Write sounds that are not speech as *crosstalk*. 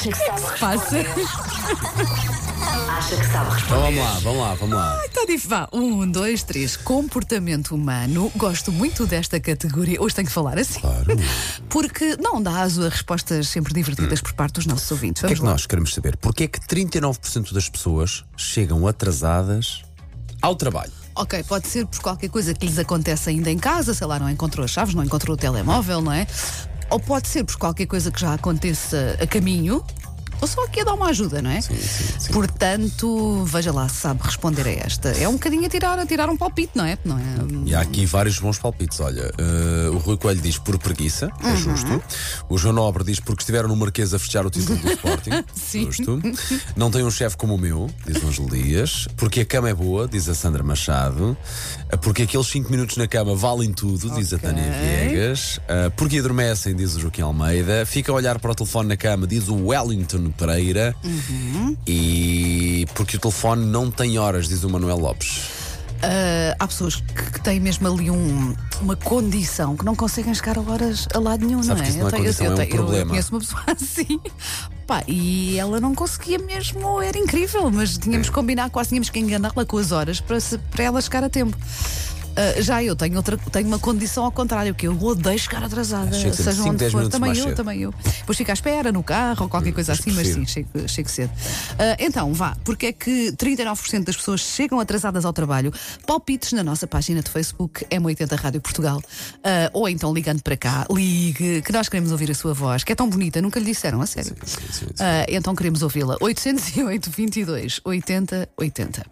Acha que sabe Passa. *laughs* Acha que sabe Então vamos lá, vamos lá, vamos lá. Está difícil. Vá, um, dois, três. Comportamento humano. Gosto muito desta categoria. Hoje tenho que falar assim. Claro. *laughs* Porque não dá aso a respostas sempre divertidas por parte dos nossos ouvintes. O que é Vamos que lá. nós queremos saber? Porquê é que 39% das pessoas chegam atrasadas ao trabalho? Ok, pode ser por qualquer coisa que lhes acontece ainda em casa, sei lá, não encontrou as chaves, não encontrou o telemóvel, não é? Ou pode ser por qualquer coisa que já aconteça a caminho, ou só aqui a dar uma ajuda, não é? sim, sim. Portanto, veja lá se sabe responder a esta. É um bocadinho a tirar, a tirar um palpite, não é? Não é? E há aqui vários bons palpites. Olha, eh, o Rui Coelho diz por preguiça, Uhum. é justo. O João Nobre diz porque estiveram no Marquês a fechar o título do *laughs* Sporting, Sim. justo. Não tem um chefe como o meu, diz o Ângelo Dias. Porque a cama é boa, diz a Sandra Machado. Eh, Porque aqueles 5 minutos na cama valem tudo, diz a. Tânia Viegas. Eh, Porque adormecem, diz o Joaquim Almeida. Fica a olhar para o telefone na cama, diz o Wellington Pereira. Uhum. E porque o telefone não tem horas, diz o Manuel Lopes. Ah, há pessoas que, que têm mesmo ali um- uma condição que não conseguem chegar a horas a lado nenhum, Sabes não é? que isso não é condição, é um eu, problema. eu conheço uma pessoa *laughs* assim. Pá, e ela não conseguia mesmo, era incrível, mas tínhamos É. que combinar, quase tínhamos que enganá-la com as horas para, se- para ela chegar a tempo. Ah, já eu tenho, outra, tenho uma condição ao contrário, que eu odeio chegar atrasada, Chego seja cinco, onde for. Também eu, cedo. também eu. Depois fico à espera no carro ou qualquer coisa mas assim, mas sim, chego, chego cedo. Ah, então, vá, porque é que 39% das pessoas chegam atrasadas ao trabalho? Palpites na nossa página de Facebook, M80 Rádio Portugal. Ah, ou então ligando para cá, ligue, que nós queremos ouvir a sua voz, que é tão bonita, nunca lhe disseram, a sério. sim, sim, sim. Então queremos ouvi-la. 808 22 80 80.